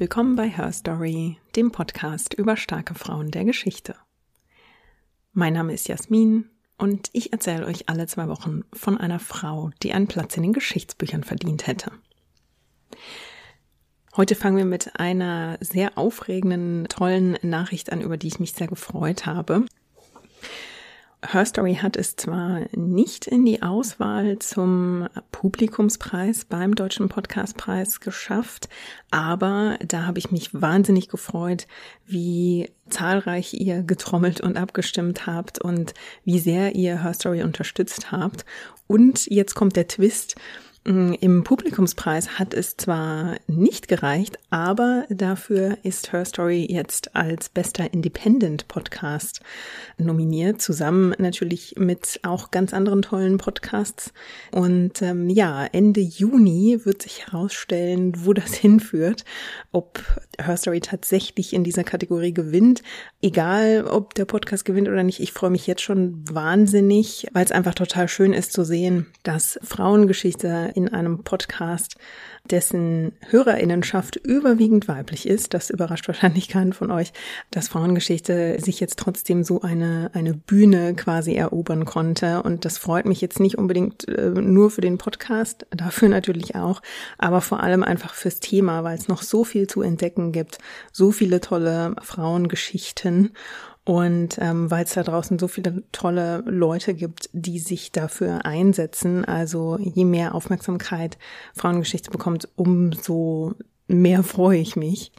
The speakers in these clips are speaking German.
Willkommen bei Her Story, dem Podcast über starke Frauen der Geschichte. Mein Name ist Jasmin und ich erzähle euch alle zwei Wochen von einer Frau, die einen Platz in den Geschichtsbüchern verdient hätte. Heute fangen wir mit einer sehr aufregenden, tollen Nachricht an, über die ich mich sehr gefreut habe. Her Story hat es zwar nicht in die Auswahl zum Publikumspreis beim Deutschen Podcastpreis geschafft, aber da habe ich mich wahnsinnig gefreut, wie zahlreich ihr getrommelt und abgestimmt habt und wie sehr ihr Her Story unterstützt habt. Und jetzt kommt der Twist. Mm, Im Publikumspreis hat es zwar nicht gereicht, aber dafür ist Her Story jetzt als bester Independent Podcast nominiert, zusammen natürlich mit auch ganz anderen tollen Podcasts. Und ähm, ja, Ende Juni wird sich herausstellen, wo das hinführt, ob Her Story tatsächlich in dieser Kategorie gewinnt. Egal, ob der Podcast gewinnt oder nicht, ich freue mich jetzt schon wahnsinnig, weil es einfach total schön ist zu sehen, dass Frauengeschichte in einem Podcast, dessen Hörerinnenschaft überwiegend weiblich ist, das überrascht wahrscheinlich keinen von euch, dass Frauengeschichte sich jetzt trotzdem so eine, eine Bühne quasi erobern konnte. Und das freut mich jetzt nicht unbedingt äh, nur für den Podcast, dafür natürlich auch, aber vor allem einfach fürs Thema, weil es noch so viel zu entdecken gibt, so viele tolle Frauengeschichten. Und ähm, weil es da draußen so viele tolle Leute gibt, die sich dafür einsetzen, also je mehr Aufmerksamkeit Frauengeschichte bekommt, umso mehr freue ich mich.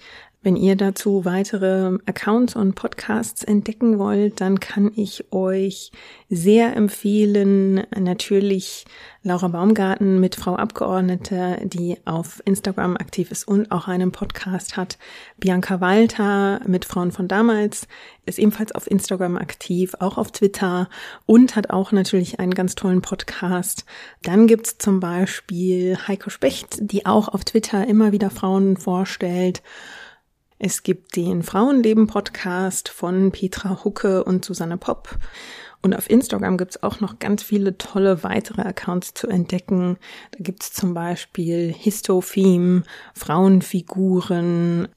Wenn ihr dazu weitere Accounts und Podcasts entdecken wollt, dann kann ich euch sehr empfehlen, natürlich Laura Baumgarten mit Frau Abgeordnete, die auf Instagram aktiv ist und auch einen Podcast hat. Bianca Walter mit Frauen von damals ist ebenfalls auf Instagram aktiv, auch auf Twitter und hat auch natürlich einen ganz tollen Podcast. Dann gibt's zum Beispiel Heiko Specht, die auch auf Twitter immer wieder Frauen vorstellt. Es gibt den Frauenleben-Podcast von Petra Hucke und Susanne Popp. Und auf Instagram gibt's auch noch ganz viele tolle weitere Accounts zu entdecken. Da gibt's zum Beispiel Histofim, Frauenfiguren.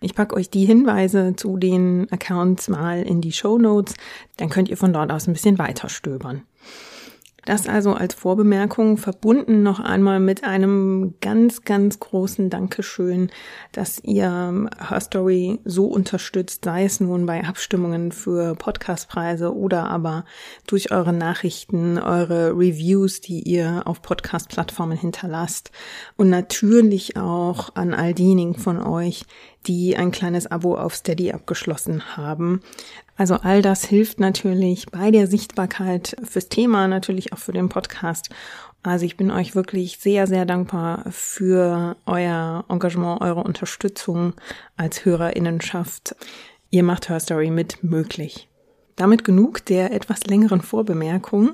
Ich packe euch die Hinweise zu den Accounts mal in die Show Notes. Dann könnt ihr von dort aus ein bisschen weiter stöbern. Das also als Vorbemerkung verbunden noch einmal mit einem ganz, ganz großen Dankeschön, dass ihr Her Story so unterstützt, sei es nun bei Abstimmungen für Podcastpreise oder aber durch eure Nachrichten, eure Reviews, die ihr auf Podcast-Plattformen hinterlasst und natürlich auch an all diejenigen von euch, die ein kleines Abo auf Steady abgeschlossen haben. Also all das hilft natürlich bei der Sichtbarkeit fürs Thema, natürlich auch für den Podcast. Also ich bin euch wirklich sehr, sehr dankbar für euer Engagement, eure Unterstützung als Hörerinnenschaft. Ihr macht Her Story mit möglich. Damit genug der etwas längeren Vorbemerkung.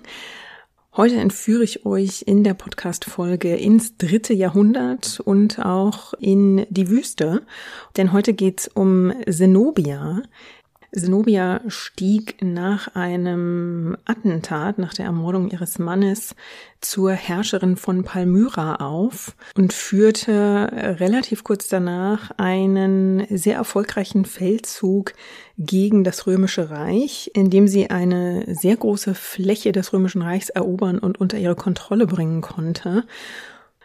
Heute entführe ich euch in der Podcast-Folge ins dritte Jahrhundert und auch in die Wüste. Denn heute geht es um Zenobia. Zenobia stieg nach einem Attentat, nach der Ermordung ihres Mannes, zur Herrscherin von Palmyra auf und führte relativ kurz danach einen sehr erfolgreichen Feldzug gegen das Römische Reich, indem sie eine sehr große Fläche des Römischen Reichs erobern und unter ihre Kontrolle bringen konnte.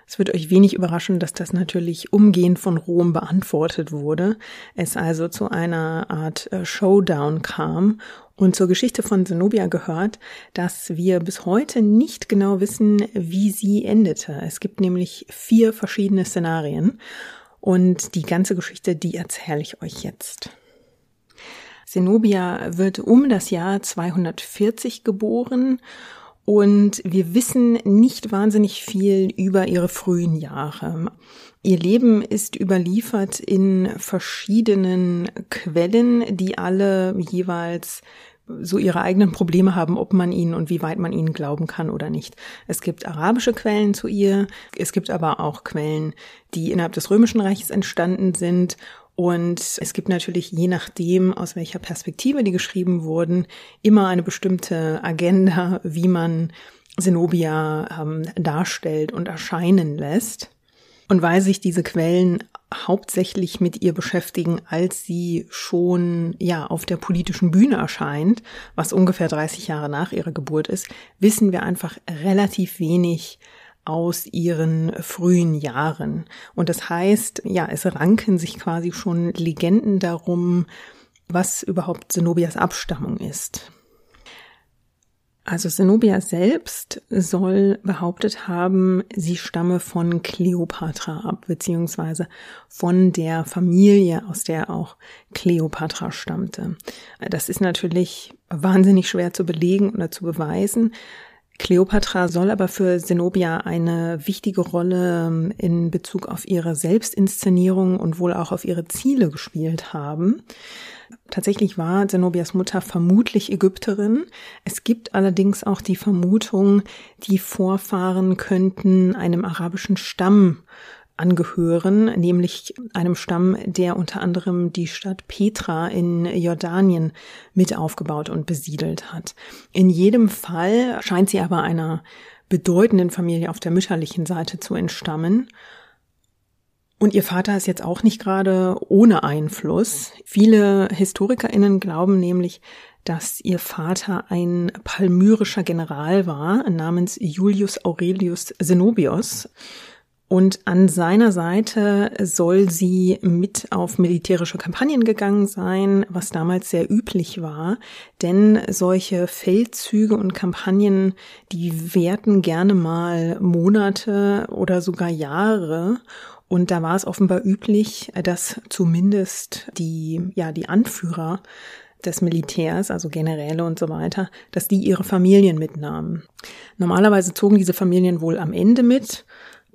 Es wird euch wenig überraschen, dass das natürlich umgehend von Rom beantwortet wurde, es also zu einer Art äh, Showdown kam und zur Geschichte von Zenobia gehört, dass wir bis heute nicht genau wissen, wie sie endete. Es gibt nämlich vier verschiedene Szenarien und die ganze Geschichte, die erzähle ich euch jetzt. Zenobia wird um das Jahr 240 geboren und wir wissen nicht wahnsinnig viel über ihre frühen Jahre. Ihr Leben ist überliefert in verschiedenen Quellen, die alle jeweils so ihre eigenen Probleme haben, ob man ihnen und wie weit man ihnen glauben kann oder nicht. Es gibt arabische Quellen zu ihr, es gibt aber auch Quellen, die innerhalb des Römischen Reiches entstanden sind und es gibt natürlich, je nachdem, aus welcher Perspektive die geschrieben wurden, immer eine bestimmte Agenda, wie man Zenobia ähm, darstellt und erscheinen lässt. Und weil sich diese Quellen hauptsächlich mit ihr beschäftigen, als sie schon ja auf der politischen Bühne erscheint, was ungefähr 30 Jahre nach ihrer Geburt ist, wissen wir einfach relativ wenig aus ihren frühen Jahren. Und das heißt, ja, es ranken sich quasi schon Legenden darum, was überhaupt Zenobias Abstammung ist. Also Zenobia selbst soll behauptet haben, sie stamme von Kleopatra ab, beziehungsweise von der Familie, aus der auch Kleopatra stammte. Das ist natürlich wahnsinnig schwer zu belegen oder zu beweisen. Kleopatra soll aber für Zenobia eine wichtige Rolle ähm, in Bezug auf ihre Selbstinszenierung und wohl auch auf ihre Ziele gespielt haben. Tatsächlich war Zenobias Mutter vermutlich Ägypterin. Es gibt allerdings auch die Vermutung, die Vorfahren könnten einem arabischen Stamm angehören, nämlich einem Stamm, der unter anderem die Stadt Petra in Jordanien mit aufgebaut und besiedelt hat. In jedem Fall scheint sie aber einer bedeutenden Familie auf der mütterlichen Seite zu entstammen. Und ihr Vater ist jetzt auch nicht gerade ohne Einfluss. Viele HistorikerInnen glauben nämlich, dass ihr Vater ein palmyrischer General war, namens Julius Aurelius Zenobios. Und an seiner Seite soll sie mit auf militärische Kampagnen gegangen sein, was damals sehr üblich war. Denn solche Feldzüge und Kampagnen, die währten gerne mal Monate oder sogar Jahre. Und da war es offenbar üblich, dass zumindest die, ja, die Anführer des Militärs, also Generäle und so weiter, dass die ihre Familien mitnahmen. Normalerweise zogen diese Familien wohl am Ende mit,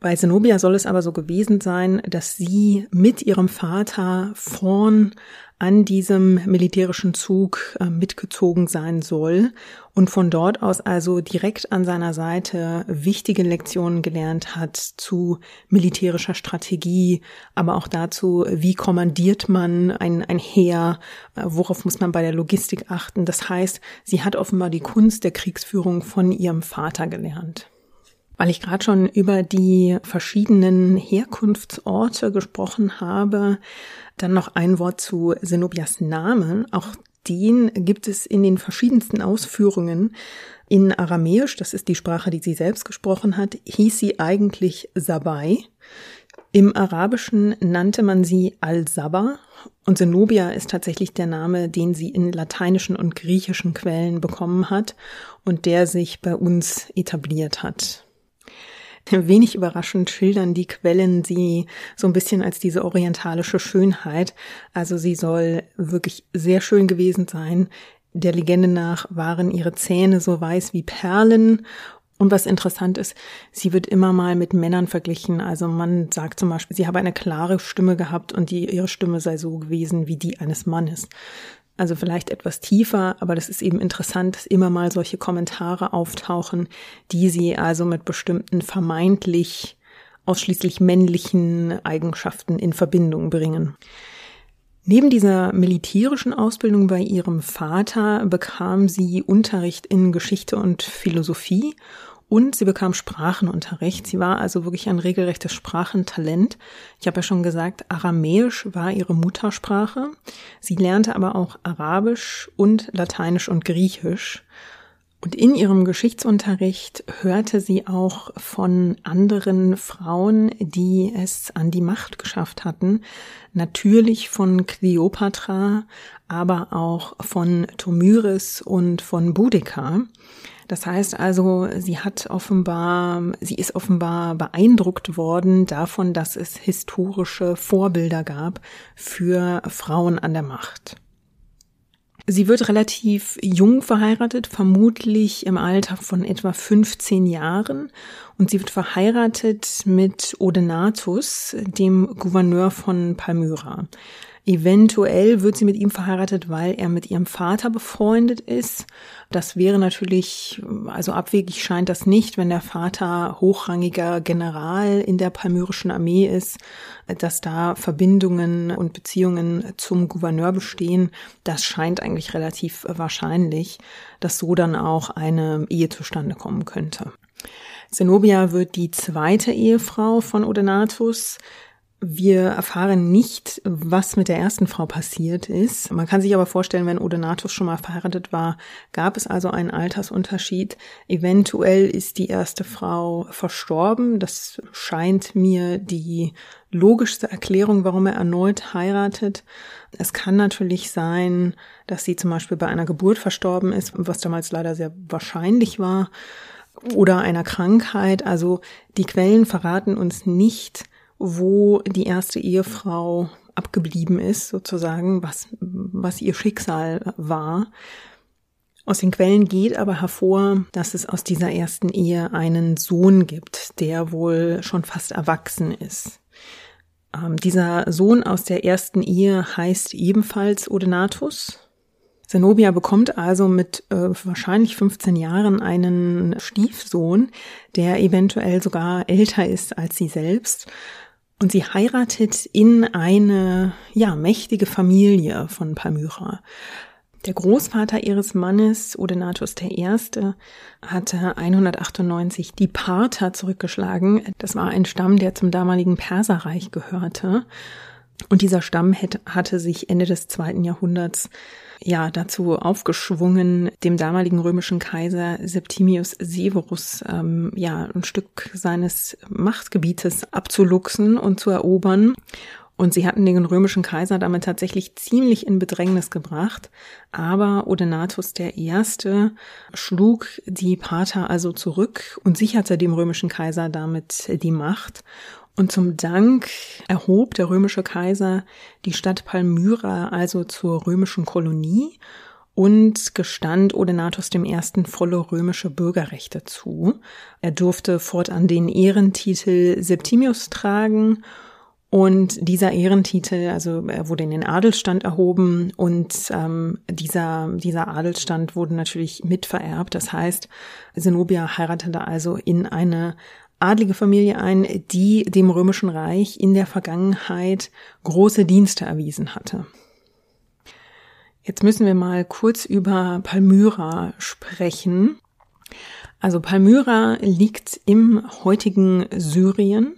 bei Zenobia soll es aber so gewesen sein, dass sie mit ihrem Vater vorn an diesem militärischen Zug äh, mitgezogen sein soll und von dort aus also direkt an seiner Seite wichtige Lektionen gelernt hat zu militärischer Strategie, aber auch dazu, wie kommandiert man ein, ein Heer, äh, worauf muss man bei der Logistik achten. Das heißt, sie hat offenbar die Kunst der Kriegsführung von ihrem Vater gelernt. Weil ich gerade schon über die verschiedenen Herkunftsorte gesprochen habe, dann noch ein Wort zu Zenobias Namen. Auch den gibt es in den verschiedensten Ausführungen. In Aramäisch, das ist die Sprache, die sie selbst gesprochen hat, hieß sie eigentlich Sabai. Im Arabischen nannte man sie Al-Saba und Zenobia ist tatsächlich der Name, den sie in lateinischen und griechischen Quellen bekommen hat und der sich bei uns etabliert hat. Wenig überraschend schildern die Quellen sie so ein bisschen als diese orientalische Schönheit. Also sie soll wirklich sehr schön gewesen sein. Der Legende nach waren ihre Zähne so weiß wie Perlen und was interessant ist, sie wird immer mal mit Männern verglichen. Also man sagt zum Beispiel, sie habe eine klare Stimme gehabt und die, ihre Stimme sei so gewesen wie die eines Mannes. Also vielleicht etwas tiefer, aber das ist eben interessant, dass immer mal solche Kommentare auftauchen, die sie also mit bestimmten vermeintlich ausschließlich männlichen Eigenschaften in Verbindung bringen. Neben dieser militärischen Ausbildung bei ihrem Vater bekam sie Unterricht in Geschichte und Philosophie und sie bekam Sprachenunterricht. Sie war also wirklich ein regelrechtes Sprachentalent. Ich habe ja schon gesagt, Aramäisch war ihre Muttersprache. Sie lernte aber auch Arabisch und Lateinisch und Griechisch. Und in ihrem Geschichtsunterricht hörte sie auch von anderen Frauen, die es an die Macht geschafft hatten. Natürlich von Kleopatra, aber auch von Tomyris und von Boudica. Das heißt also, sie hat offenbar, sie ist offenbar beeindruckt worden davon, dass es historische Vorbilder gab für Frauen an der Macht. Sie wird relativ jung verheiratet, vermutlich im Alter von etwa 15 Jahren. Und sie wird verheiratet mit Odenatus, dem Gouverneur von Palmyra. Eventuell wird sie mit ihm verheiratet, weil er mit ihrem Vater befreundet ist. Das wäre natürlich, also abwegig scheint das nicht, wenn der Vater hochrangiger General in der palmyrischen Armee ist, dass da Verbindungen und Beziehungen zum Gouverneur bestehen. Das scheint eigentlich relativ wahrscheinlich, dass so dann auch eine Ehe zustande kommen könnte. Zenobia wird die zweite Ehefrau von Odenathus. Wir erfahren nicht, was mit der ersten Frau passiert ist. Man kann sich aber vorstellen, wenn Odenathus schon mal verheiratet war, gab es also einen Altersunterschied. Eventuell ist die erste Frau verstorben. Das scheint mir die logischste Erklärung, warum er erneut heiratet. Es kann natürlich sein, dass sie zum Beispiel bei einer Geburt verstorben ist, was damals leider sehr wahrscheinlich war, oder einer Krankheit. Also die Quellen verraten uns nicht, wo die erste Ehefrau abgeblieben ist, sozusagen, was, was ihr Schicksal war. Aus den Quellen geht aber hervor, dass es aus dieser ersten Ehe einen Sohn gibt, der wohl schon fast erwachsen ist. Ähm, dieser Sohn aus der ersten Ehe heißt ebenfalls Odenatus. Zenobia bekommt also mit äh, wahrscheinlich 15 Jahren einen Stiefsohn, der eventuell sogar älter ist als sie selbst. Und sie heiratet in eine, ja, mächtige Familie von Palmyra. Der Großvater ihres Mannes, Odenatus I., hatte 198 die Parther zurückgeschlagen. Das war ein Stamm, der zum damaligen Perserreich gehörte. Und dieser Stamm hatte sich Ende des zweiten Jahrhunderts ja dazu aufgeschwungen, dem damaligen römischen Kaiser Septimius Severus ähm, ja ein Stück seines Machtgebietes abzuluxen und zu erobern. Und sie hatten den römischen Kaiser damit tatsächlich ziemlich in Bedrängnis gebracht. Aber Odenatus I. schlug die Pater also zurück und sicherte dem römischen Kaiser damit die Macht. Und zum Dank erhob der römische Kaiser die Stadt Palmyra also zur römischen Kolonie und gestand Odenatus I. volle römische Bürgerrechte zu. Er durfte fortan den Ehrentitel Septimius tragen und dieser Ehrentitel, also er wurde in den Adelsstand erhoben und ähm, dieser, dieser Adelsstand wurde natürlich mitvererbt. Das heißt, Zenobia heiratete also in eine adlige Familie ein, die dem Römischen Reich in der Vergangenheit große Dienste erwiesen hatte. Jetzt müssen wir mal kurz über Palmyra sprechen. Also Palmyra liegt im heutigen Syrien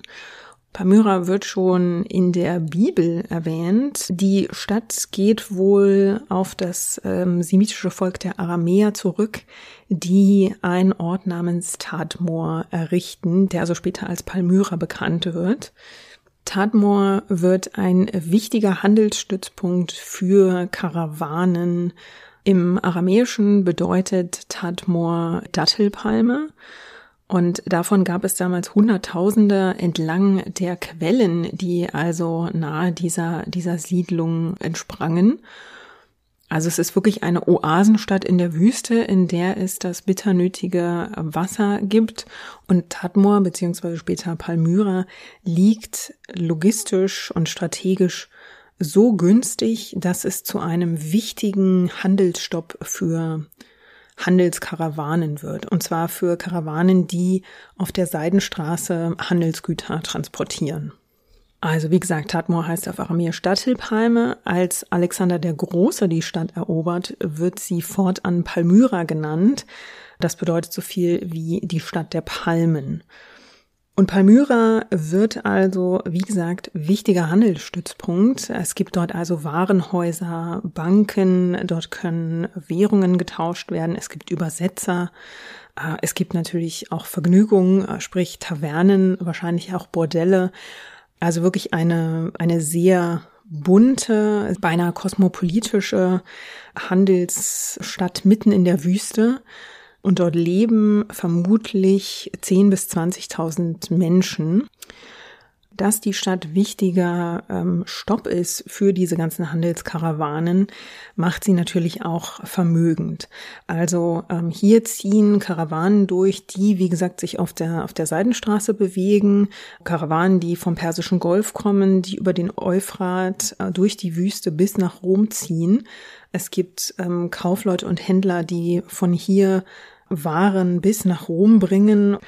Palmyra wird schon in der Bibel erwähnt. Die Stadt geht wohl auf das ähm, semitische Volk der Aramäer zurück, die einen Ort namens Tadmor errichten, der also später als Palmyra bekannt wird. Tadmor wird ein wichtiger Handelsstützpunkt für Karawanen. Im Aramäischen bedeutet Tadmor Dattelpalme. Und davon gab es damals Hunderttausende entlang der Quellen, die also nahe dieser, dieser Siedlung entsprangen. Also es ist wirklich eine Oasenstadt in der Wüste, in der es das bitter nötige Wasser gibt. Und Tadmor beziehungsweise später Palmyra liegt logistisch und strategisch so günstig, dass es zu einem wichtigen Handelsstopp für Handelskarawanen wird. Und zwar für Karawanen, die auf der Seidenstraße Handelsgüter transportieren. Also wie gesagt, Tadmor heißt auf Aramäisch Stadthilpalme. Als Alexander der Große die Stadt erobert, wird sie fortan Palmyra genannt. Das bedeutet so viel wie die Stadt der Palmen. Und Palmyra wird also, wie gesagt, wichtiger Handelsstützpunkt. Es gibt dort also Warenhäuser, Banken, dort können Währungen getauscht werden, es gibt Übersetzer, äh, es gibt natürlich auch Vergnügungen, äh, sprich Tavernen, wahrscheinlich auch Bordelle. Also wirklich eine, eine sehr bunte, beinahe kosmopolitische Handelsstadt mitten in der Wüste. Und dort leben vermutlich 10.000 bis 20.000 Menschen. Dass die Stadt wichtiger ähm, Stopp ist für diese ganzen Handelskarawanen, macht sie natürlich auch vermögend. Also ähm, hier ziehen Karawanen durch, die, wie gesagt, sich auf der, auf der Seidenstraße bewegen. Karawanen, die vom Persischen Golf kommen, die über den Euphrat äh, durch die Wüste bis nach Rom ziehen. Es gibt ähm, Kaufleute und Händler, die von hier waren bis nach Rom bringen.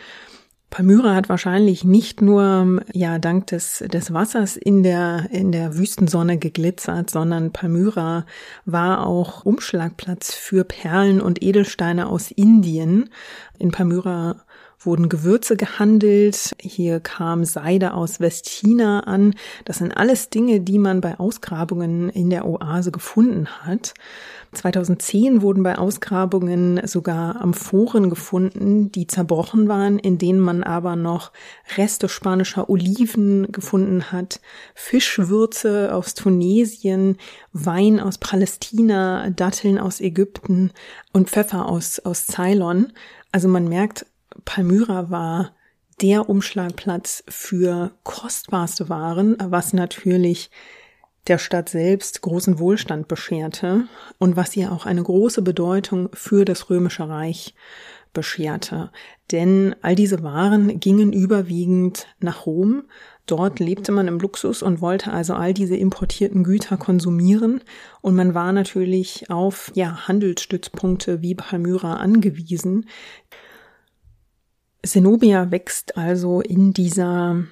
Palmyra hat wahrscheinlich nicht nur ja dank des des Wassers in der in der Wüstensonne geglitzert, sondern Palmyra war auch Umschlagplatz für Perlen und Edelsteine aus Indien. In Palmyra wurden Gewürze gehandelt. Hier kam Seide aus Westchina an. Das sind alles Dinge, die man bei Ausgrabungen in der Oase gefunden hat. 2010 wurden bei Ausgrabungen sogar Amphoren gefunden, die zerbrochen waren, in denen man aber noch Reste spanischer Oliven gefunden hat, Fischwürze aus Tunesien, Wein aus Palästina, Datteln aus Ägypten und Pfeffer aus, aus Ceylon. Also man merkt, Palmyra war der Umschlagplatz für kostbarste Waren, was natürlich der Stadt selbst großen Wohlstand bescherte und was ihr auch eine große Bedeutung für das Römische Reich bescherte. Denn all diese Waren gingen überwiegend nach Rom. Dort lebte man im Luxus und wollte also all diese importierten Güter konsumieren. Und man war natürlich auf ja, Handelsstützpunkte wie Palmyra angewiesen. Zenobia wächst also in dieser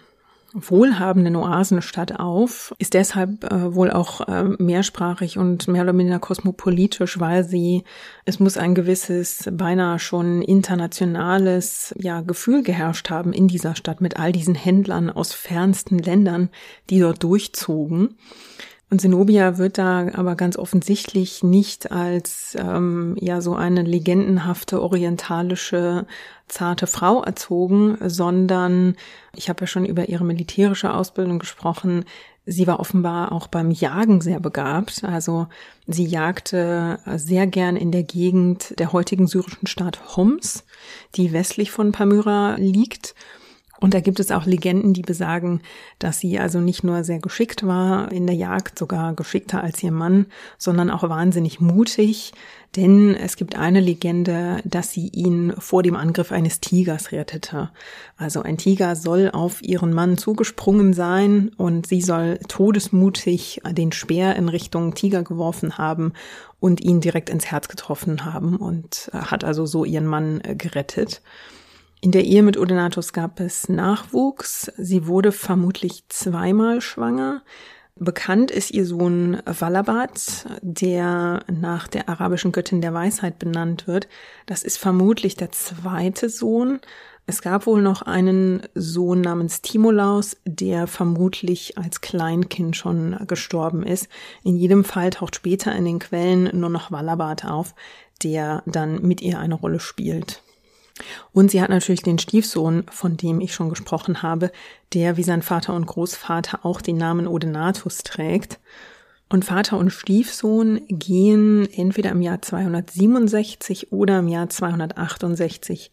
wohlhabenden Oasenstadt auf, ist deshalb äh, wohl auch äh, mehrsprachig und mehr oder minder kosmopolitisch, weil sie, es muss ein gewisses, beinahe schon internationales, ja, Gefühl geherrscht haben in dieser Stadt mit all diesen Händlern aus fernsten Ländern, die dort durchzogen. Und Zenobia wird da aber ganz offensichtlich nicht als ähm, ja so eine legendenhafte orientalische zarte Frau erzogen, sondern ich habe ja schon über ihre militärische Ausbildung gesprochen. Sie war offenbar auch beim Jagen sehr begabt. Also sie jagte sehr gern in der Gegend der heutigen syrischen Stadt Homs, die westlich von Palmyra liegt und da gibt es auch Legenden, die besagen, dass sie also nicht nur sehr geschickt war in der Jagd, sogar geschickter als ihr Mann, sondern auch wahnsinnig mutig. Denn es gibt eine Legende, dass sie ihn vor dem Angriff eines Tigers rettete. Also ein Tiger soll auf ihren Mann zugesprungen sein und sie soll todesmutig den Speer in Richtung Tiger geworfen haben und ihn direkt ins Herz getroffen haben und hat also so ihren Mann gerettet. In der Ehe mit Odenatus gab es Nachwuchs. Sie wurde vermutlich zweimal schwanger. Bekannt ist ihr Sohn Wallabat, der nach der arabischen Göttin der Weisheit benannt wird. Das ist vermutlich der zweite Sohn. Es gab wohl noch einen Sohn namens Timolaus, der vermutlich als Kleinkind schon gestorben ist. In jedem Fall taucht später in den Quellen nur noch Wallabat auf, der dann mit ihr eine Rolle spielt. Und sie hat natürlich den Stiefsohn, von dem ich schon gesprochen habe, der wie sein Vater und Großvater auch den Namen Odenatus trägt. Und Vater und Stiefsohn gehen entweder im Jahr 267 oder im Jahr 268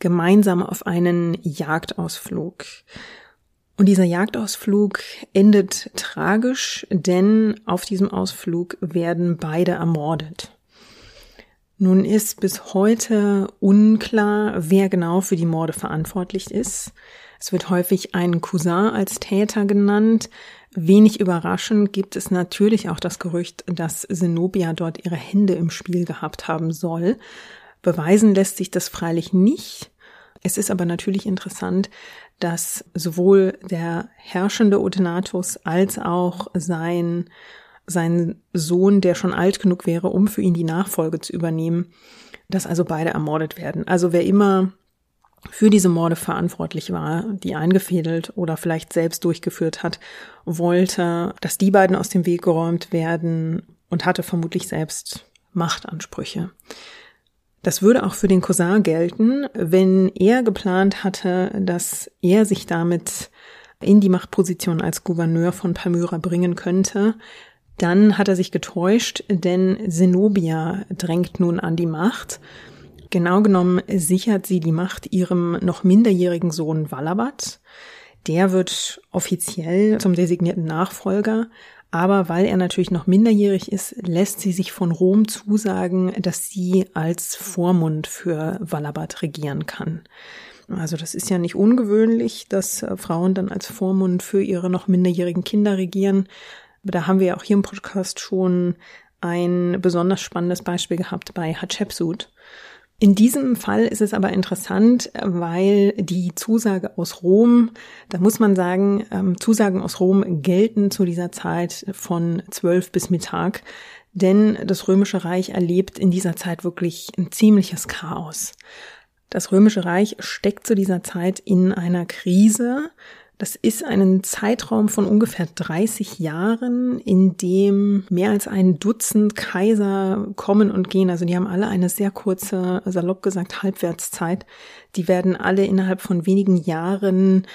gemeinsam auf einen Jagdausflug. Und dieser Jagdausflug endet tragisch, denn auf diesem Ausflug werden beide ermordet. Nun ist bis heute unklar, wer genau für die Morde verantwortlich ist. Es wird häufig ein Cousin als Täter genannt. Wenig überraschend gibt es natürlich auch das Gerücht, dass Zenobia dort ihre Hände im Spiel gehabt haben soll. Beweisen lässt sich das freilich nicht. Es ist aber natürlich interessant, dass sowohl der herrschende Otenatus als auch sein sein Sohn, der schon alt genug wäre, um für ihn die Nachfolge zu übernehmen, dass also beide ermordet werden. Also wer immer für diese Morde verantwortlich war, die eingefädelt oder vielleicht selbst durchgeführt hat, wollte, dass die beiden aus dem Weg geräumt werden und hatte vermutlich selbst Machtansprüche. Das würde auch für den Cousin gelten, wenn er geplant hatte, dass er sich damit in die Machtposition als Gouverneur von Palmyra bringen könnte, dann hat er sich getäuscht, denn Zenobia drängt nun an die Macht. Genau genommen sichert sie die Macht ihrem noch minderjährigen Sohn Wallabat. Der wird offiziell zum designierten Nachfolger, aber weil er natürlich noch minderjährig ist, lässt sie sich von Rom zusagen, dass sie als Vormund für Wallabat regieren kann. Also das ist ja nicht ungewöhnlich, dass Frauen dann als Vormund für ihre noch minderjährigen Kinder regieren. Da haben wir auch hier im Podcast schon ein besonders spannendes Beispiel gehabt bei Hatshepsut. In diesem Fall ist es aber interessant, weil die Zusage aus Rom, da muss man sagen, ähm, Zusagen aus Rom gelten zu dieser Zeit von zwölf bis Mittag, denn das Römische Reich erlebt in dieser Zeit wirklich ein ziemliches Chaos. Das Römische Reich steckt zu dieser Zeit in einer Krise. Das ist ein Zeitraum von ungefähr 30 Jahren, in dem mehr als ein Dutzend Kaiser kommen und gehen. Also die haben alle eine sehr kurze, salopp gesagt, Halbwertszeit. Die werden alle innerhalb von wenigen Jahren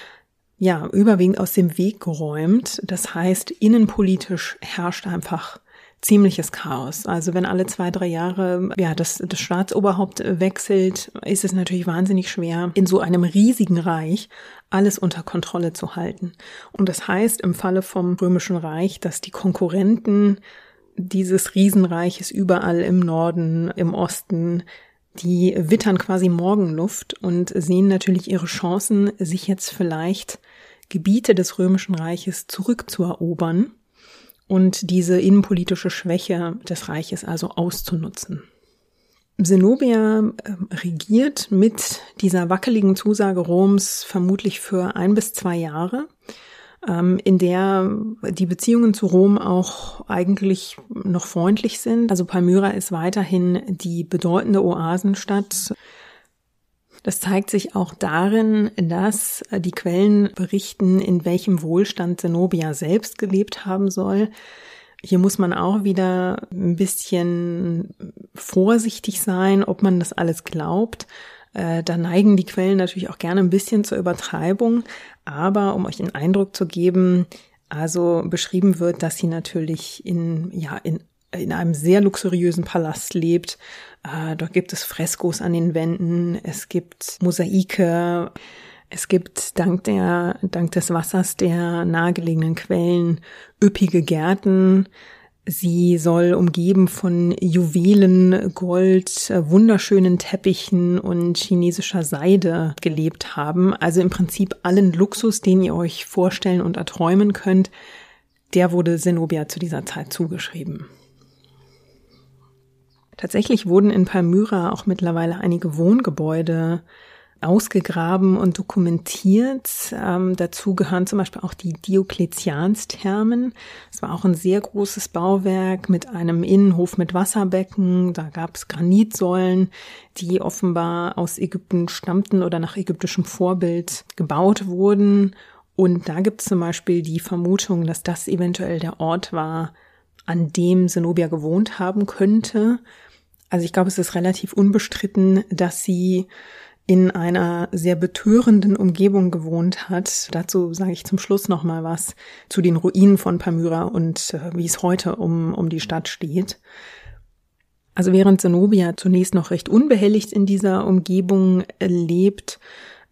ja, überwiegend aus dem Weg geräumt. Das heißt, innenpolitisch herrscht einfach ziemliches Chaos. Also wenn alle zwei, drei Jahre ja, das, das Staatsoberhaupt wechselt, ist es natürlich wahnsinnig schwer, in so einem riesigen Reich alles unter Kontrolle zu halten. Und das heißt im Falle vom Römischen Reich, dass die Konkurrenten dieses Riesenreiches überall im Norden, im Osten, die wittern quasi Morgenluft und sehen natürlich ihre Chancen, sich jetzt vielleicht Gebiete des Römischen Reiches zurückzuerobern und diese innenpolitische Schwäche des Reiches also auszunutzen. Zenobia ähm, regiert mit dieser wackeligen Zusage Roms vermutlich für ein bis zwei Jahre, ähm, in der die Beziehungen zu Rom auch eigentlich noch freundlich sind. Also Palmyra ist weiterhin die bedeutende Oasenstadt das zeigt sich auch darin, dass die Quellen berichten, in welchem Wohlstand Zenobia selbst gelebt haben soll. Hier muss man auch wieder ein bisschen vorsichtig sein, ob man das alles glaubt. Äh, da neigen die Quellen natürlich auch gerne ein bisschen zur Übertreibung. Aber um euch einen Eindruck zu geben, also beschrieben wird, dass sie natürlich in, ja, in, in einem sehr luxuriösen Palast lebt, äh, dort gibt es Freskos an den Wänden, es gibt Mosaike, es gibt dank der, dank des Wassers der nahegelegenen Quellen üppige Gärten. Sie soll umgeben von Juwelen, Gold, äh, wunderschönen Teppichen und chinesischer Seide gelebt haben. Also im Prinzip allen Luxus, den ihr euch vorstellen und erträumen könnt, der wurde Zenobia zu dieser Zeit zugeschrieben. Tatsächlich wurden in Palmyra auch mittlerweile einige Wohngebäude ausgegraben und dokumentiert. Ähm, dazu gehören zum Beispiel auch die Diokletiansthermen. Es war auch ein sehr großes Bauwerk mit einem Innenhof mit Wasserbecken. Da gab es Granitsäulen, die offenbar aus Ägypten stammten oder nach ägyptischem Vorbild gebaut wurden. Und da gibt es zum Beispiel die Vermutung, dass das eventuell der Ort war, an dem Zenobia gewohnt haben könnte. Also ich glaube, es ist relativ unbestritten, dass sie in einer sehr betörenden Umgebung gewohnt hat. Dazu sage ich zum Schluss noch mal was zu den Ruinen von Palmyra und äh, wie es heute um, um die Stadt steht. Also während Zenobia zunächst noch recht unbehelligt in dieser Umgebung lebt,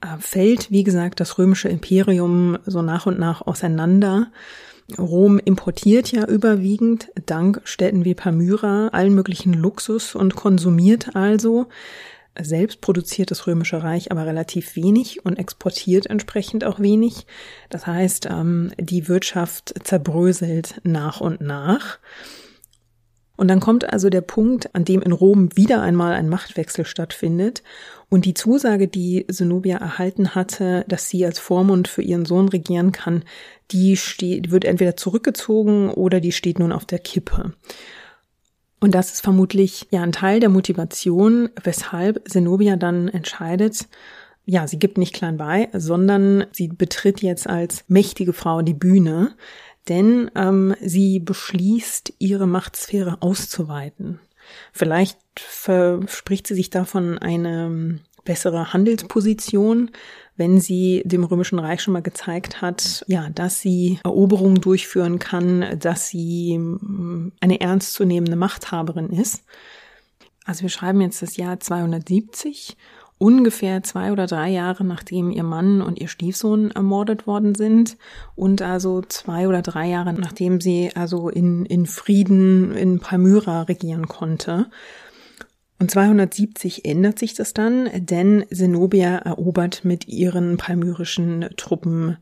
äh, fällt, wie gesagt, das römische Imperium so nach und nach auseinander. Rom importiert ja überwiegend dank Städten wie Palmyra allen möglichen Luxus und konsumiert also. Selbst produziert das Römische Reich aber relativ wenig und exportiert entsprechend auch wenig. Das heißt, ähm, die Wirtschaft zerbröselt nach und nach. Und dann kommt also der Punkt, an dem in Rom wieder einmal ein Machtwechsel stattfindet und die Zusage, die Zenobia erhalten hatte, dass sie als Vormund für ihren Sohn regieren kann, die steht, wird entweder zurückgezogen oder die steht nun auf der Kippe. Und das ist vermutlich ja ein Teil der Motivation, weshalb Zenobia dann entscheidet, ja, sie gibt nicht klein bei, sondern sie betritt jetzt als mächtige Frau die Bühne, denn ähm, sie beschließt, ihre Machtsphäre auszuweiten. Vielleicht verspricht sie sich davon eine bessere Handelsposition, wenn sie dem Römischen Reich schon mal gezeigt hat, ja, dass sie Eroberungen durchführen kann, dass sie mm, eine ernstzunehmende Machthaberin ist. Also wir schreiben jetzt das Jahr 270 ungefähr zwei oder drei Jahre nachdem ihr Mann und ihr Stiefsohn ermordet worden sind und also zwei oder drei Jahre nachdem sie also in, in Frieden in Palmyra regieren konnte. Und 270 ändert sich das dann, denn Zenobia erobert mit ihren palmyrischen Truppen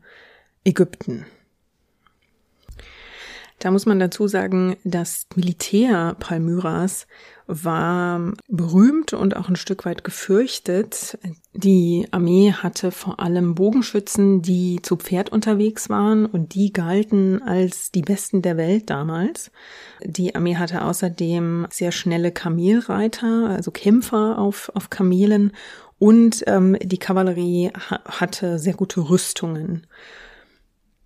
Ägypten. Da muss man dazu sagen, das Militär Palmyras war berühmt und auch ein Stück weit gefürchtet. Die Armee hatte vor allem Bogenschützen, die zu Pferd unterwegs waren und die galten als die besten der Welt damals. Die Armee hatte außerdem sehr schnelle Kamelreiter, also Kämpfer auf, auf Kamelen und ähm, die Kavallerie ha hatte sehr gute Rüstungen.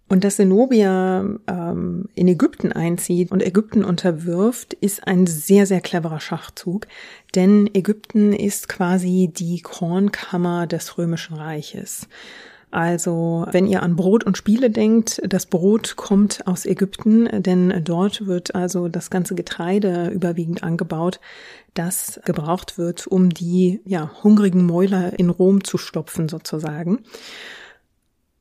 Und dass Zenobia ähm, in Ägypten einzieht und Ägypten unterwirft, ist ein sehr, sehr cleverer Schachzug, denn Ägypten ist quasi die Kornkammer des Römischen Reiches. Also, wenn ihr an Brot und Spiele denkt, das Brot kommt aus Ägypten, denn dort wird also das ganze Getreide überwiegend angebaut, das gebraucht wird, um die ja, hungrigen Mäuler in Rom zu stopfen sozusagen.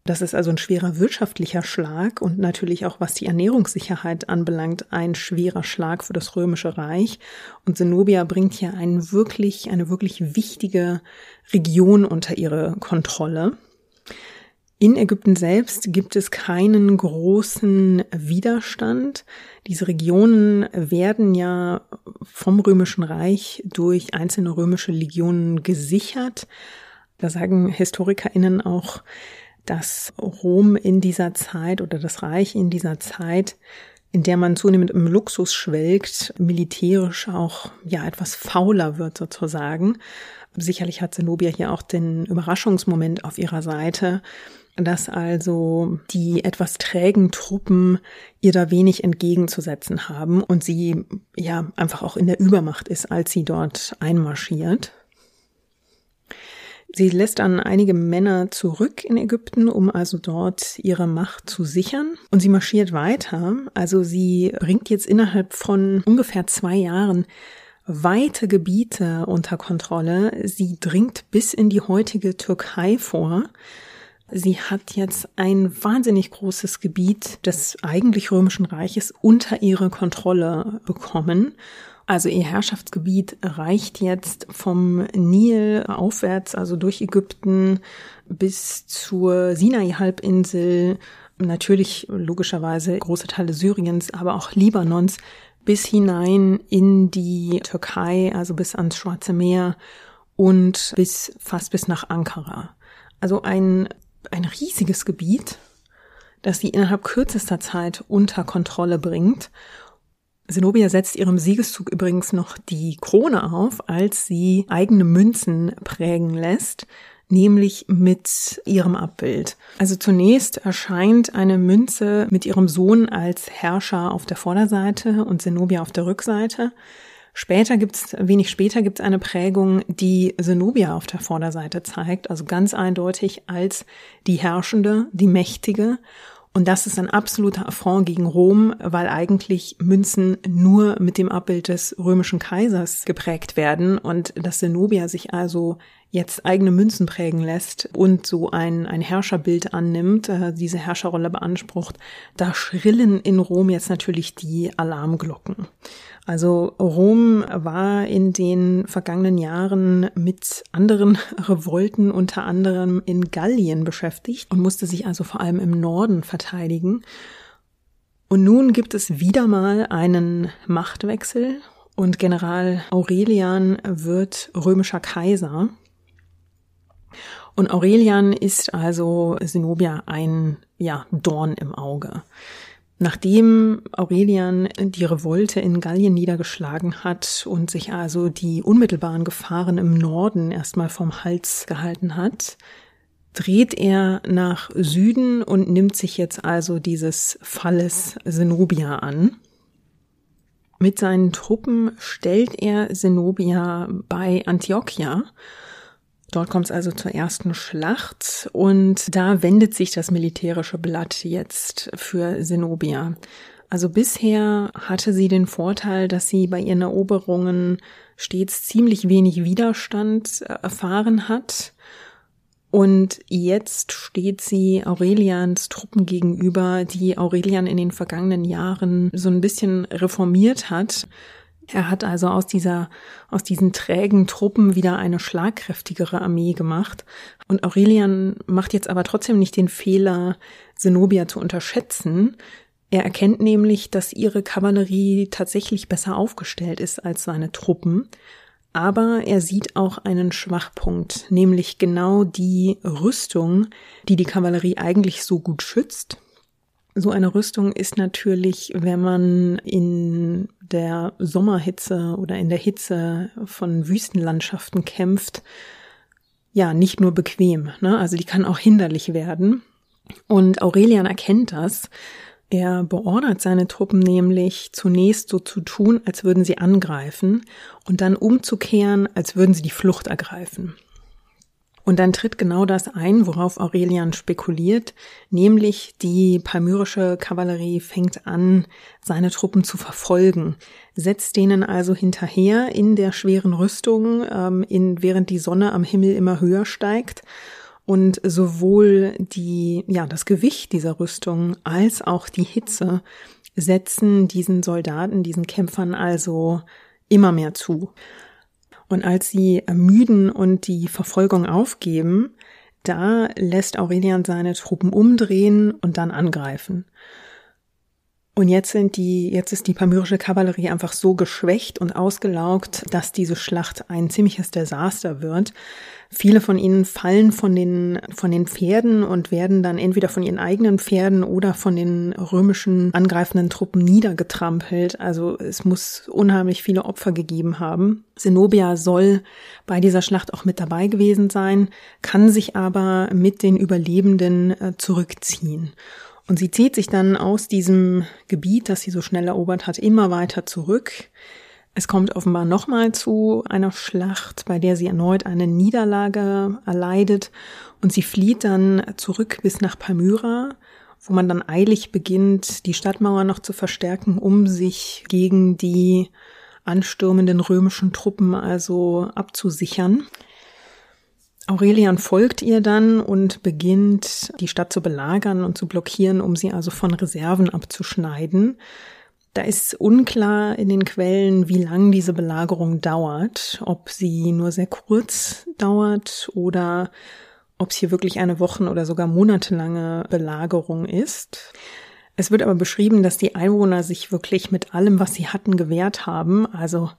Das ist also ein schwerer wirtschaftlicher Schlag und natürlich auch was die Ernährungssicherheit anbelangt, ein schwerer Schlag für das Römische Reich. Und Zenobia bringt hier einen wirklich, eine wirklich wichtige Region unter ihre Kontrolle. In Ägypten selbst gibt es keinen großen Widerstand. Diese Regionen werden ja vom Römischen Reich durch einzelne römische Legionen gesichert. Da sagen HistorikerInnen auch, dass Rom in dieser Zeit oder das Reich in dieser Zeit, in der man zunehmend im Luxus schwelgt, militärisch auch ja etwas fauler wird sozusagen. Sicherlich hat Zenobia hier auch den Überraschungsmoment auf ihrer Seite, dass also die etwas trägen Truppen ihr da wenig entgegenzusetzen haben und sie ja einfach auch in der Übermacht ist, als sie dort einmarschiert. Sie lässt dann einige Männer zurück in Ägypten, um also dort ihre Macht zu sichern. Und sie marschiert weiter. Also sie bringt jetzt innerhalb von ungefähr zwei Jahren weite Gebiete unter Kontrolle. Sie dringt bis in die heutige Türkei vor. Sie hat jetzt ein wahnsinnig großes Gebiet des eigentlich römischen Reiches unter ihre Kontrolle bekommen also ihr Herrschaftsgebiet reicht jetzt vom Nil aufwärts, also durch Ägypten bis zur Sinai-Halbinsel, natürlich logischerweise große Teile Syriens, aber auch Libanons, bis hinein in die Türkei, also bis ans Schwarze Meer und bis fast bis nach Ankara. Also ein, ein riesiges Gebiet, das sie innerhalb kürzester Zeit unter Kontrolle bringt Zenobia setzt ihrem Siegeszug übrigens noch die Krone auf, als sie eigene Münzen prägen lässt, nämlich mit ihrem Abbild. Also zunächst erscheint eine Münze mit ihrem Sohn als Herrscher auf der Vorderseite und Zenobia auf der Rückseite. Später gibt's, wenig später gibt's eine Prägung, die Zenobia auf der Vorderseite zeigt, also ganz eindeutig als die Herrschende, die Mächtige und das ist ein absoluter Affront gegen Rom, weil eigentlich Münzen nur mit dem Abbild des römischen Kaisers geprägt werden. Und dass Zenobia sich also jetzt eigene Münzen prägen lässt und so ein, ein Herrscherbild annimmt, äh, diese Herrscherrolle beansprucht, da schrillen in Rom jetzt natürlich die Alarmglocken. Also Rom war in den vergangenen Jahren mit anderen Revolten unter anderem in Gallien beschäftigt und musste sich also vor allem im Norden verteidigen. Und nun gibt es wieder mal einen Machtwechsel und General Aurelian wird römischer Kaiser. Und Aurelian ist also Zenobia ein ja, Dorn im Auge. Nachdem Aurelian die Revolte in Gallien niedergeschlagen hat und sich also die unmittelbaren Gefahren im Norden erstmal vom Hals gehalten hat, dreht er nach Süden und nimmt sich jetzt also dieses Falles Zenobia an. Mit seinen Truppen stellt er Zenobia bei Antiochia Dort kommt es also zur ersten Schlacht und da wendet sich das militärische Blatt jetzt für Zenobia. Also bisher hatte sie den Vorteil, dass sie bei ihren Eroberungen stets ziemlich wenig Widerstand äh, erfahren hat. Und jetzt steht sie Aurelians Truppen gegenüber, die Aurelian in den vergangenen Jahren so ein bisschen reformiert hat. Er hat also aus dieser, aus diesen trägen Truppen wieder eine schlagkräftigere Armee gemacht. Und Aurelian macht jetzt aber trotzdem nicht den Fehler, Zenobia zu unterschätzen. Er erkennt nämlich, dass ihre Kavallerie tatsächlich besser aufgestellt ist als seine Truppen. Aber er sieht auch einen Schwachpunkt, nämlich genau die Rüstung, die die Kavallerie eigentlich so gut schützt so eine Rüstung ist natürlich, wenn man in der Sommerhitze oder in der Hitze von Wüstenlandschaften kämpft, ja nicht nur bequem, ne? also die kann auch hinderlich werden. Und Aurelian erkennt das. Er beordert seine Truppen nämlich zunächst so zu tun, als würden sie angreifen und dann umzukehren, als würden sie die Flucht ergreifen. Und dann tritt genau das ein, worauf Aurelian spekuliert, nämlich die palmyrische Kavallerie fängt an, seine Truppen zu verfolgen, setzt denen also hinterher in der schweren Rüstung, ähm, in, während die Sonne am Himmel immer höher steigt. Und sowohl die, ja, das Gewicht dieser Rüstung als auch die Hitze setzen diesen Soldaten, diesen Kämpfern also immer mehr zu. Und als sie ermüden und die Verfolgung aufgeben, da lässt Aurelian seine Truppen umdrehen und dann angreifen. Und jetzt sind die, jetzt ist die palmyrische Kavallerie einfach so geschwächt und ausgelaugt, dass diese Schlacht ein ziemliches Desaster wird. Viele von ihnen fallen von den, von den Pferden und werden dann entweder von ihren eigenen Pferden oder von den römischen angreifenden Truppen niedergetrampelt. Also es muss unheimlich viele Opfer gegeben haben. Zenobia soll bei dieser Schlacht auch mit dabei gewesen sein, kann sich aber mit den Überlebenden äh, zurückziehen. Und sie zieht sich dann aus diesem Gebiet, das sie so schnell erobert hat, immer weiter zurück. Es kommt offenbar nochmal zu einer Schlacht, bei der sie erneut eine Niederlage erleidet und sie flieht dann zurück bis nach Palmyra, wo man dann eilig beginnt, die Stadtmauer noch zu verstärken, um sich gegen die anstürmenden römischen Truppen also abzusichern. Aurelian folgt ihr dann und beginnt, die Stadt zu belagern und zu blockieren, um sie also von Reserven abzuschneiden. Da ist unklar in den Quellen, wie lang diese Belagerung dauert, ob sie nur sehr kurz dauert oder ob es hier wirklich eine Wochen- oder sogar monatelange Belagerung ist. Es wird aber beschrieben, dass die Einwohner sich wirklich mit allem, was sie hatten, gewehrt haben. Also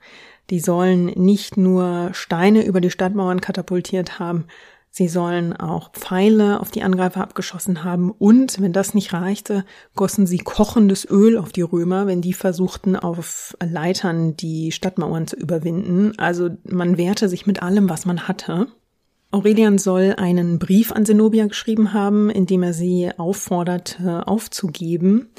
die sollen nicht nur Steine über die Stadtmauern katapultiert haben, sie sollen auch Pfeile auf die Angreifer abgeschossen haben und, wenn das nicht reichte, gossen sie kochendes Öl auf die Römer, wenn die versuchten, auf Leitern die Stadtmauern zu überwinden. Also man wehrte sich mit allem, was man hatte. Aurelian soll einen Brief an Zenobia geschrieben haben, in dem er sie aufforderte, aufzugeben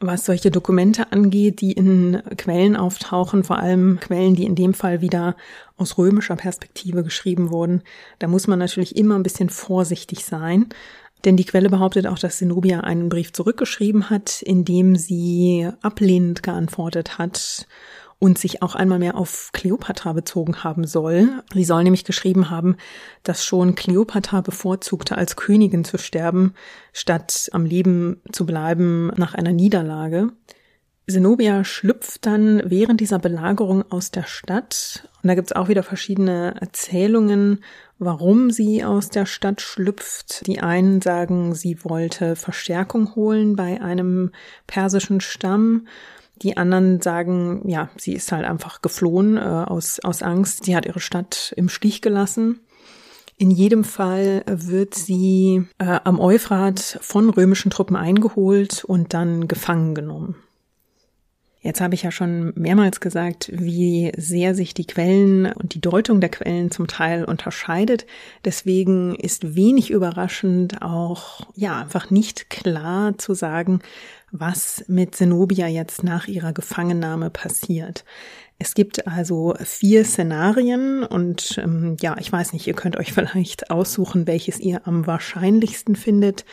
was solche Dokumente angeht, die in Quellen auftauchen, vor allem Quellen, die in dem Fall wieder aus römischer Perspektive geschrieben wurden, da muss man natürlich immer ein bisschen vorsichtig sein. Denn die Quelle behauptet auch, dass Zenobia einen Brief zurückgeschrieben hat, in dem sie ablehnend geantwortet hat und sich auch einmal mehr auf Kleopatra bezogen haben soll. Sie soll nämlich geschrieben haben, dass schon Kleopatra bevorzugte, als Königin zu sterben, statt am Leben zu bleiben nach einer Niederlage. Zenobia schlüpft dann während dieser Belagerung aus der Stadt. Und da gibt's auch wieder verschiedene Erzählungen, warum sie aus der Stadt schlüpft. Die einen sagen, sie wollte Verstärkung holen bei einem persischen Stamm. Die anderen sagen, ja, sie ist halt einfach geflohen äh, aus, aus Angst. Sie hat ihre Stadt im Stich gelassen. In jedem Fall wird sie äh, am Euphrat von römischen Truppen eingeholt und dann gefangen genommen. Jetzt habe ich ja schon mehrmals gesagt, wie sehr sich die Quellen und die Deutung der Quellen zum Teil unterscheidet. Deswegen ist wenig überraschend auch, ja, einfach nicht klar zu sagen, was mit Zenobia jetzt nach ihrer Gefangennahme passiert. Es gibt also vier Szenarien und ähm, ja, ich weiß nicht, ihr könnt euch vielleicht aussuchen, welches ihr am wahrscheinlichsten findet.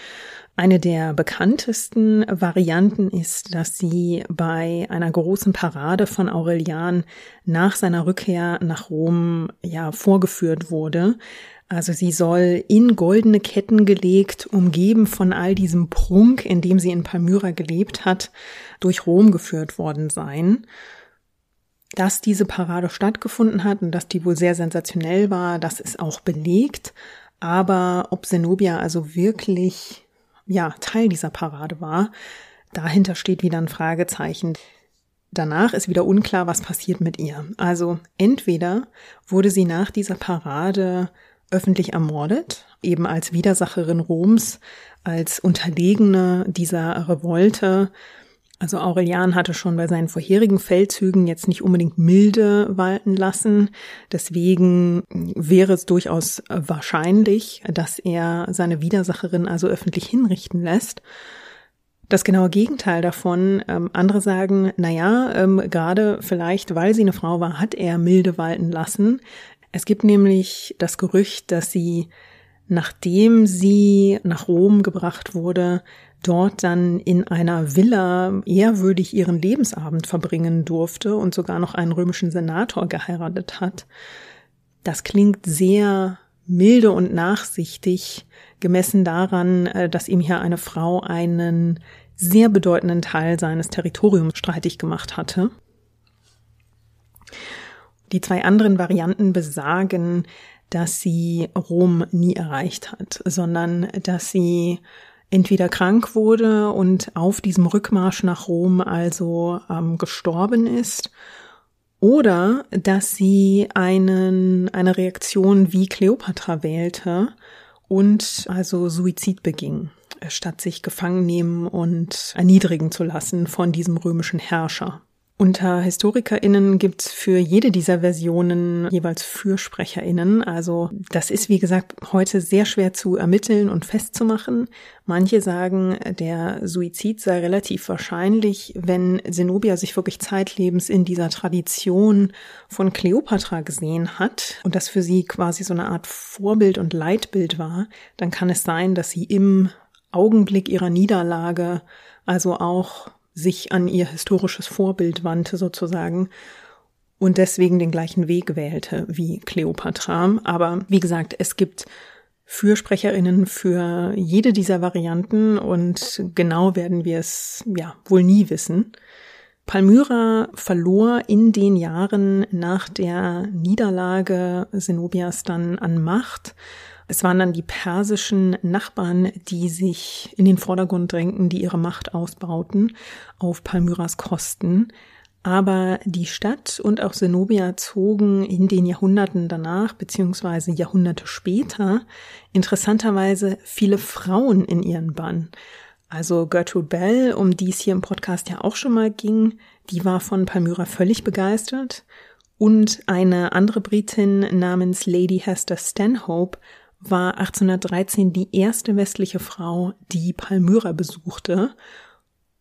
Eine der bekanntesten Varianten ist, dass sie bei einer großen Parade von Aurelian nach seiner Rückkehr nach Rom ja vorgeführt wurde. Also sie soll in goldene Ketten gelegt, umgeben von all diesem Prunk, in dem sie in Palmyra gelebt hat, durch Rom geführt worden sein. Dass diese Parade stattgefunden hat und dass die wohl sehr sensationell war, das ist auch belegt. Aber ob Zenobia also wirklich, ja, Teil dieser Parade war, dahinter steht wieder ein Fragezeichen. Danach ist wieder unklar, was passiert mit ihr. Also entweder wurde sie nach dieser Parade öffentlich ermordet, eben als Widersacherin Roms, als Unterlegene dieser Revolte, Also Aurelian hatte schon bei seinen vorherigen Feldzügen jetzt nicht unbedingt milde walten lassen. Deswegen wäre es durchaus wahrscheinlich, dass er seine Widersacherin also öffentlich hinrichten lässt. Das genaue Gegenteil davon. Ähm, andere sagen, na ja, ähm, gerade vielleicht, weil sie eine Frau war, hat er milde walten lassen. Es gibt nämlich das Gerücht, dass sie, nachdem sie nach Rom gebracht wurde, dort dann in einer Villa ehrwürdig ihren Lebensabend verbringen durfte und sogar noch einen römischen Senator geheiratet hat. Das klingt sehr milde und nachsichtig, gemessen daran, äh, dass ihm hier eine Frau einen sehr bedeutenden Teil seines Territoriums streitig gemacht hatte. Die zwei anderen Varianten besagen, dass sie Rom nie erreicht hat, sondern dass sie entweder krank wurde und auf diesem Rückmarsch nach Rom also ähm, gestorben ist, oder dass sie einen, eine Reaktion wie Kleopatra wählte und also Suizid beging, statt sich gefangen nehmen und erniedrigen zu lassen von diesem römischen Herrscher. Unter HistorikerInnen gibt's für jede dieser Versionen jeweils FürsprecherInnen. Also das ist, wie gesagt, heute sehr schwer zu ermitteln und festzumachen. Manche sagen, der Suizid sei relativ wahrscheinlich, wenn Zenobia sich wirklich zeitlebens in dieser Tradition von Kleopatra gesehen hat und das für sie quasi so eine Art Vorbild und Leitbild war, dann kann es sein, dass sie im Augenblick ihrer Niederlage also auch sich an ihr historisches Vorbild wandte sozusagen und deswegen den gleichen Weg wählte wie Kleopatra. Aber wie gesagt, es gibt Fürsprecherinnen für jede dieser Varianten und genau werden wir es ja wohl nie wissen. Palmyra verlor in den Jahren nach der Niederlage Zenobias dann an Macht es waren dann die persischen Nachbarn, die sich in den Vordergrund drängten, die ihre Macht ausbauten auf Palmyras Kosten. Aber die Stadt und auch Zenobia zogen in den Jahrhunderten danach, beziehungsweise Jahrhunderte später, interessanterweise viele Frauen in ihren Bann. Also Gertrude Bell, um die es hier im Podcast ja auch schon mal ging, die war von Palmyra völlig begeistert. Und eine andere Britin namens Lady Hester Stanhope war 1813 die erste westliche Frau, die Palmyra besuchte.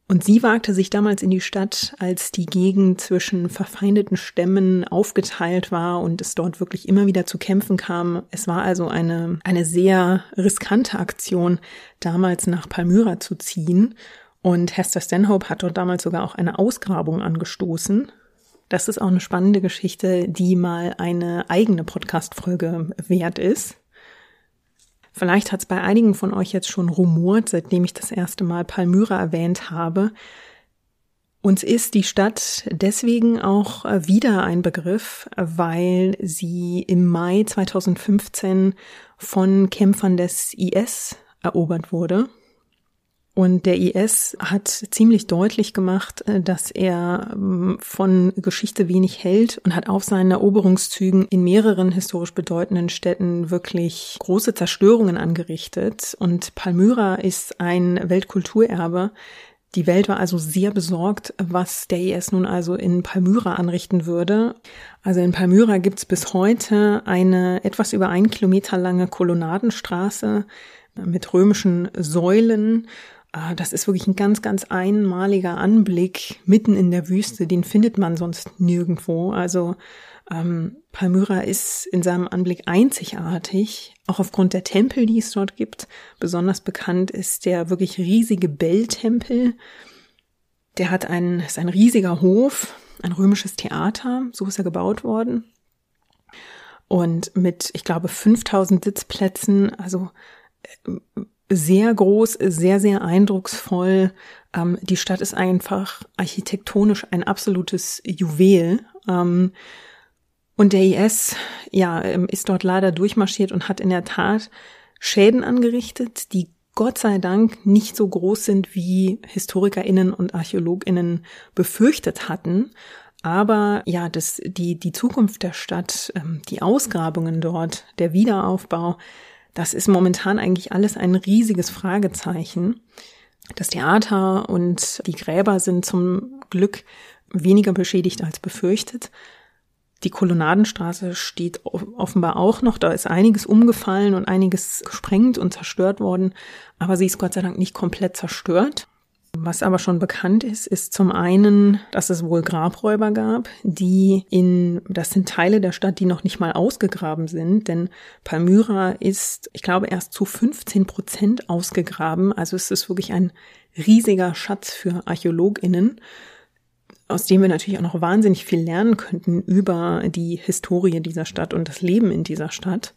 Und sie wagte sich damals in die Stadt, als die Gegend zwischen verfeindeten Stämmen aufgeteilt war und es dort wirklich immer wieder zu kämpfen kam. Es war also eine, eine sehr riskante Aktion, damals nach Palmyra zu ziehen. Und Hester Stanhope hat dort damals sogar auch eine Ausgrabung angestoßen. Das ist auch eine spannende Geschichte, die mal eine eigene Podcast-Folge wert ist. Vielleicht hat es bei einigen von euch jetzt schon rumort, seitdem ich das erste Mal Palmyra erwähnt habe. Uns ist die Stadt deswegen auch äh, wieder ein Begriff, weil sie im Mai 2015 von Kämpfern des IS erobert wurde. Und der IS hat ziemlich deutlich gemacht, äh, dass er ähm, von Geschichte wenig hält und hat auf seinen Eroberungszügen in mehreren historisch bedeutenden Städten wirklich große Zerstörungen angerichtet. Und Palmyra ist ein Weltkulturerbe. Die Welt war also sehr besorgt, was der IS nun also in Palmyra anrichten würde. Also in Palmyra gibt's bis heute eine etwas über ein Kilometer lange Kolonnadenstraße mit römischen Säulen das ist wirklich ein ganz, ganz einmaliger Anblick mitten in der Wüste. Den findet man sonst nirgendwo. Also ähm, Palmyra ist in seinem Anblick einzigartig, auch aufgrund der Tempel, die es dort gibt. Besonders bekannt ist der wirklich riesige Bell-Tempel. Der hat einen, ist ein riesiger Hof, ein römisches Theater, so ist er gebaut worden. Und mit, ich glaube, 5000 Sitzplätzen, also äh, sehr groß, sehr, sehr eindrucksvoll. Ähm, die Stadt ist einfach architektonisch ein absolutes Juwel. Ähm, und der IS, ja, ähm, ist dort leider durchmarschiert und hat in der Tat Schäden angerichtet, die Gott sei Dank nicht so groß sind, wie HistorikerInnen und ArchäologInnen befürchtet hatten. Aber ja, das, die, die Zukunft der Stadt, ähm, die Ausgrabungen dort, der Wiederaufbau, das ist momentan eigentlich alles ein riesiges Fragezeichen. Das Theater und die Gräber sind zum Glück weniger beschädigt als befürchtet. Die Kolonnadenstraße steht offenbar auch noch. Da ist einiges umgefallen und einiges gesprengt und zerstört worden. Aber sie ist Gott sei Dank nicht komplett zerstört. Was aber schon bekannt ist, ist zum einen, dass es wohl Grabräuber gab, die in, das sind Teile der Stadt, die noch nicht mal ausgegraben sind, denn Palmyra ist, ich glaube, erst zu 15 Prozent ausgegraben. Also es ist wirklich ein riesiger Schatz für ArchäologInnen aus dem wir natürlich auch noch wahnsinnig viel lernen könnten über die Historie dieser Stadt und das Leben in dieser Stadt.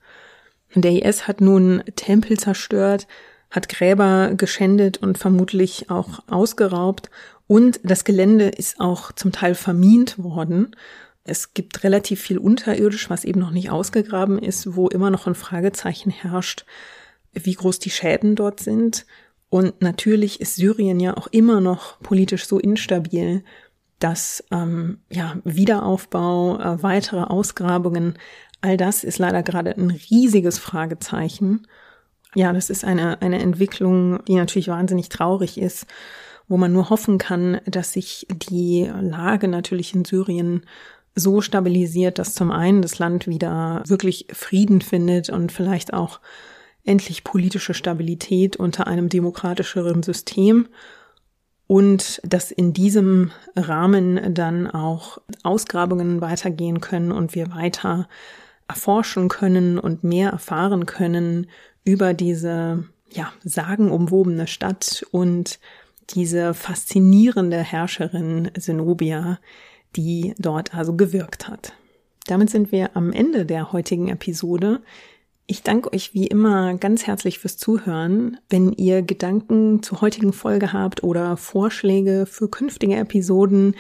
Und der IS hat nun Tempel zerstört, hat Gräber geschändet und vermutlich auch ausgeraubt. Und das Gelände ist auch zum Teil vermint worden. Es gibt relativ viel unterirdisch, was eben noch nicht ausgegraben ist, wo immer noch ein Fragezeichen herrscht, wie groß die Schäden dort sind. Und natürlich ist Syrien ja auch immer noch politisch so instabil, dass ähm, ja, Wiederaufbau, äh, weitere Ausgrabungen, all das ist leider gerade ein riesiges Fragezeichen. Ja, das ist eine, eine Entwicklung, die natürlich wahnsinnig traurig ist, wo man nur hoffen kann, dass sich die Lage natürlich in Syrien so stabilisiert, dass zum einen das Land wieder wirklich Frieden findet und vielleicht auch endlich politische Stabilität unter einem demokratischeren System und dass in diesem Rahmen dann auch Ausgrabungen weitergehen können und wir weiter erforschen können und mehr erfahren können über diese ja, sagenumwobene Stadt und diese faszinierende Herrscherin Zenobia, die dort also gewirkt hat. Damit sind wir am Ende der heutigen Episode. Ich danke euch wie immer ganz herzlich fürs Zuhören. Wenn ihr Gedanken zur heutigen Folge habt oder Vorschläge für künftige Episoden,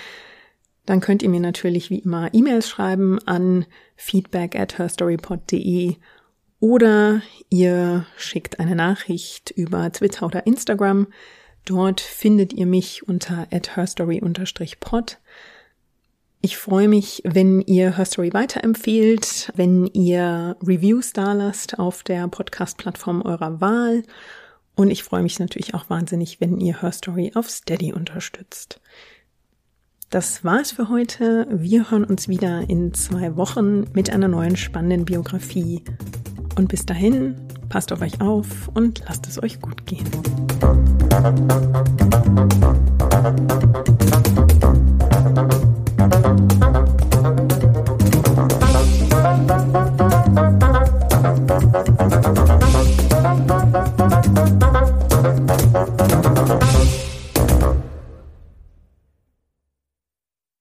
dann könnt ihr mir natürlich wie immer E-Mails schreiben an feedback at herstorypod.de oder ihr schickt eine Nachricht über Twitter oder Instagram. Dort findet ihr mich unter herstory-pod. Ich freue mich, wenn ihr Herstory weiterempfehlt, wenn ihr Reviews da lasst auf der Podcast-Plattform eurer Wahl. Und ich freue mich natürlich auch wahnsinnig, wenn ihr Herstory auf Steady unterstützt. Das war's für heute. Wir hören uns wieder in zwei Wochen mit einer neuen spannenden Biografie. Und bis dahin, passt auf euch auf und lasst es euch gut gehen.